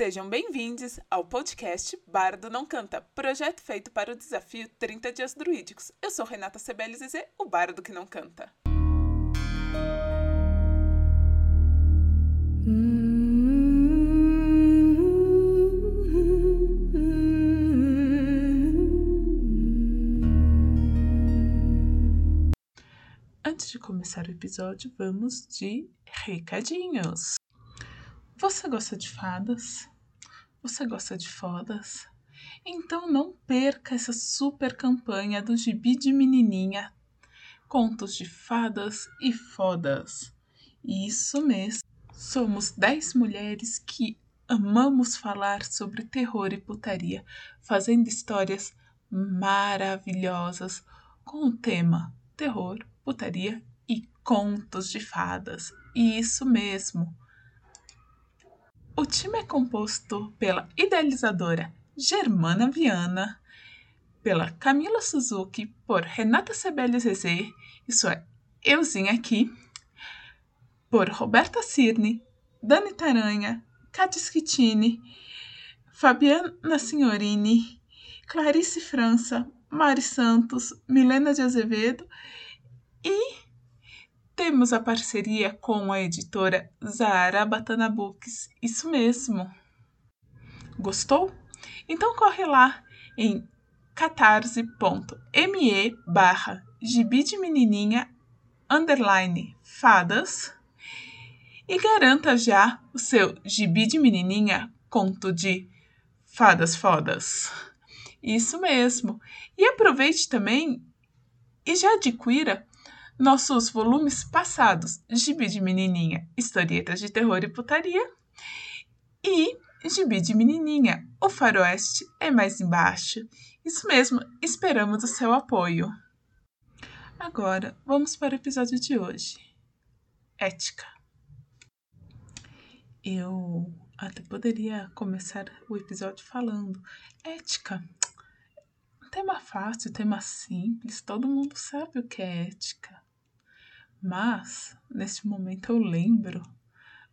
Sejam bem-vindos ao podcast Bardo Não Canta, projeto feito para o desafio 30 Dias Druídicos. Eu sou Renata Sebeli Zezé, o bardo que não canta. Antes de começar o episódio, vamos de recadinhos. Você gosta de fadas? Você gosta de fodas? Então não perca essa super campanha do Gibi de Menininha Contos de Fadas e Fodas. Isso mesmo. Somos 10 mulheres que amamos falar sobre terror e putaria, fazendo histórias maravilhosas com o tema terror, putaria e contos de fadas. Isso mesmo. O time é composto pela idealizadora Germana Viana, pela Camila Suzuki, por Renata Sebeli Zezé, isso é, euzinha aqui, por Roberta Cirne, Dani Taranha, Cátia Schittini, Fabiana Signorini, Clarice França, Mari Santos, Milena de Azevedo e temos a parceria com a editora Zara Batana Books. Isso mesmo. Gostou? Então corre lá em catarse.me barra gibi de menininha underline fadas e garanta já o seu gibi de menininha conto de fadas fodas. Isso mesmo. E aproveite também e já adquira nossos volumes passados, Gibi de Menininha, Historietas de Terror e Putaria, e Gibi de Menininha, O Faroeste é Mais Embaixo. Isso mesmo, esperamos o seu apoio. Agora, vamos para o episódio de hoje. Ética. Eu até poderia começar o episódio falando ética. Tema fácil, tema simples, todo mundo sabe o que é ética. Mas, nesse momento, eu lembro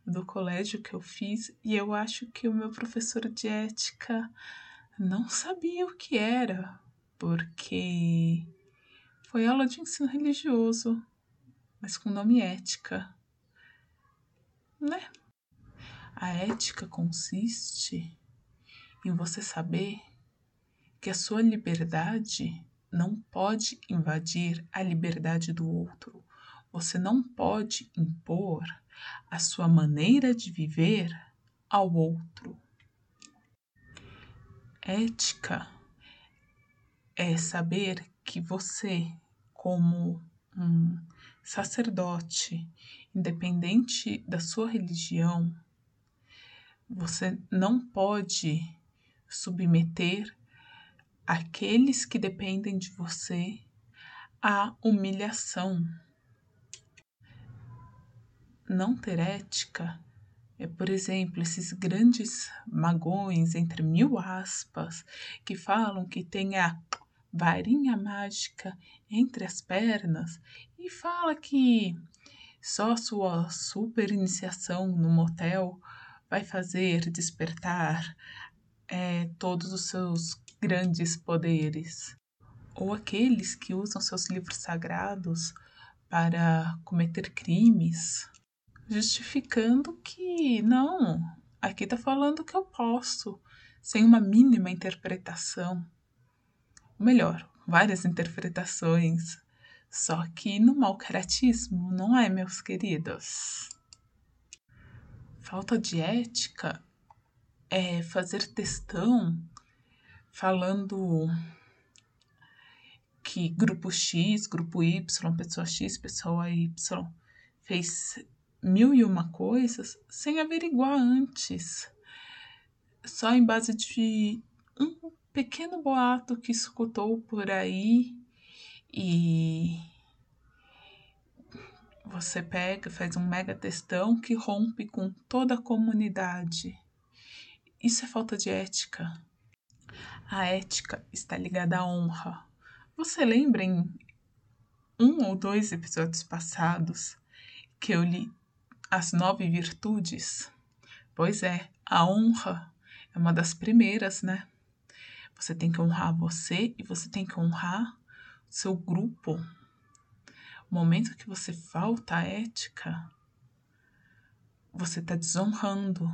do colégio que eu fiz e eu acho que o meu professor de ética não sabia o que era, porque foi aula de ensino religioso, mas com nome ética, né? A ética consiste em você saber que a sua liberdade não pode invadir a liberdade do outro você não pode impor a sua maneira de viver ao outro. Ética é saber que você, como um sacerdote, independente da sua religião, você não pode submeter aqueles que dependem de você à humilhação não ter ética é, por exemplo, esses grandes magões, entre mil aspas, que falam que tem a varinha mágica entre as pernas e fala que só sua super iniciação no motel vai fazer despertar é, todos os seus grandes poderes. Ou aqueles que usam seus livros sagrados para cometer crimes justificando que não, aqui está falando que eu posso, sem uma mínima interpretação. Ou melhor, várias interpretações. Só que no mau caratismo, não é, meus queridos? Falta de ética é fazer textão falando que grupo X, grupo Y, pessoa X, pessoa Y fez mil e uma coisas sem averiguar antes, só em base de um pequeno boato que escutou por aí e você pega, faz um mega textão que rompe com toda a comunidade. Isso é falta de ética. A ética está ligada à honra. Você lembra em um ou dois episódios passados que eu li as nove virtudes? Pois é, a honra é uma das primeiras, né? Você tem que honrar você e você tem que honrar seu grupo. O momento que você falta a ética, você está desonrando.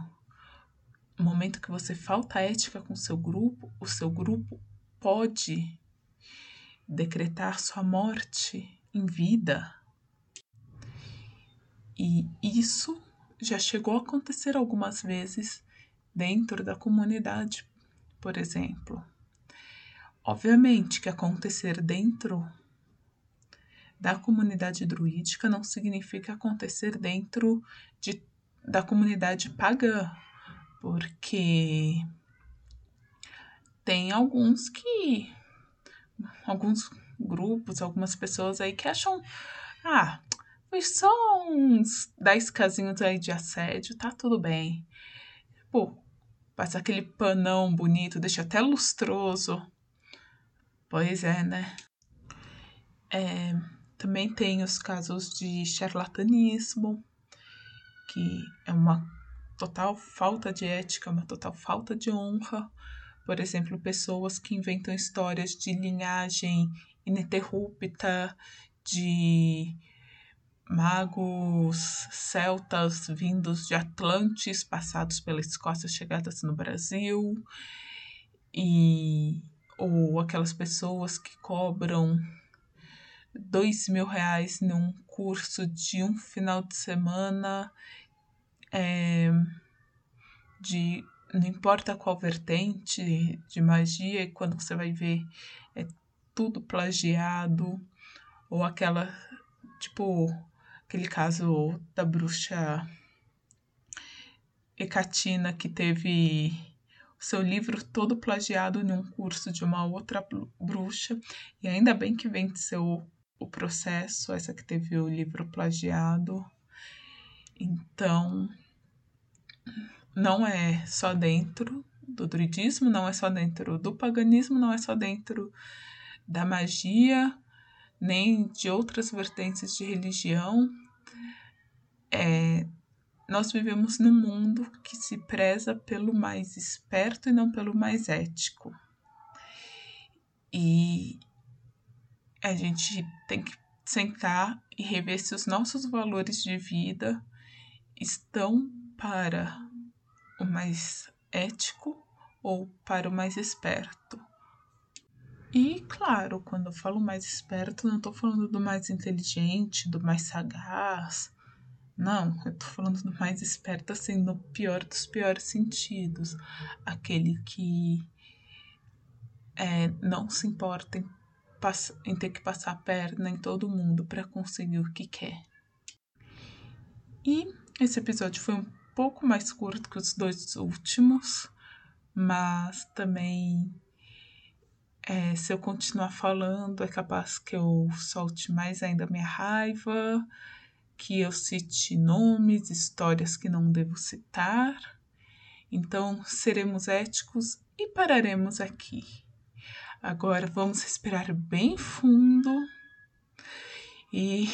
No momento que você falta ética com seu grupo, o seu grupo pode decretar sua morte em vida. E isso já chegou a acontecer algumas vezes dentro da comunidade, por exemplo. Obviamente que acontecer dentro da comunidade druídica não significa acontecer dentro de, da comunidade pagã, porque tem alguns que. alguns grupos, algumas pessoas aí que acham. Ah, foi só uns 10 casinhos aí de assédio, tá tudo bem. Pô, passa aquele panão bonito, deixa até lustroso. Pois é, né? É, também tem os casos de charlatanismo, que é uma total falta de ética, uma total falta de honra. Por exemplo, pessoas que inventam histórias de linhagem ininterrupta, de magos celtas vindos de Atlantes, passados pela Escócia, chegadas no Brasil, e ou aquelas pessoas que cobram dois mil reais num curso de um final de semana é, de não importa qual vertente de magia, e quando você vai ver é tudo plagiado, ou aquela, tipo, aquele caso da bruxa Hecatina que teve seu livro todo plagiado em um curso de uma outra bruxa, e ainda bem que venceu o processo, essa que teve o livro plagiado. Então, não é só dentro do druidismo, não é só dentro do paganismo, não é só dentro da magia, nem de outras vertentes de religião. É, nós vivemos num mundo que se preza pelo mais esperto e não pelo mais ético. E a gente tem que sentar e rever se os nossos valores de vida estão para o mais ético ou para o mais esperto. E, claro, quando eu falo mais esperto, não estou falando do mais inteligente, do mais sagaz. Não, eu estou falando do mais esperto, assim, no pior dos piores sentidos. Aquele que é, não se importa em, em ter que passar a perna em todo mundo para conseguir o que quer. E esse episódio foi um pouco mais curto que os dois últimos, mas também é, se eu continuar falando, é capaz que eu solte mais ainda minha raiva, que eu cite nomes, histórias que não devo citar. Então, seremos éticos e pararemos aqui. Agora vamos respirar bem fundo e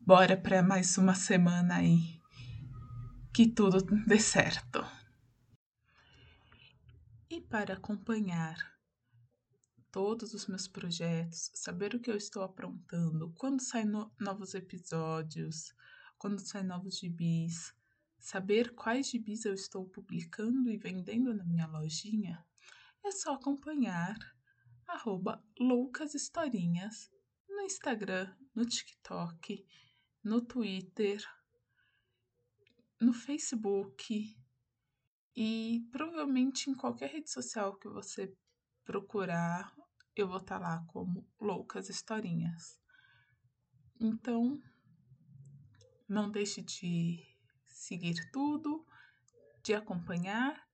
bora para mais uma semana aí. Que tudo dê certo. E para acompanhar todos os meus projetos, saber o que eu estou aprontando, quando saem no novos episódios, quando saem novos gibis, saber quais gibis eu estou publicando e vendendo na minha lojinha, é só acompanhar arroba loucashistorinhas no Instagram, no TikTok, no Twitter, no Facebook e provavelmente em qualquer rede social que você procurar eu vou estar tá lá como Loucas Historinhas. Então, não deixe de seguir tudo, de acompanhar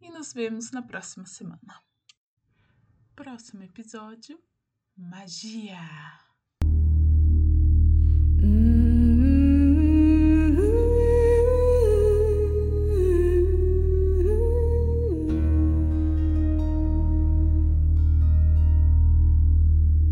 e nos vemos na próxima semana. Próximo episódio: Magia!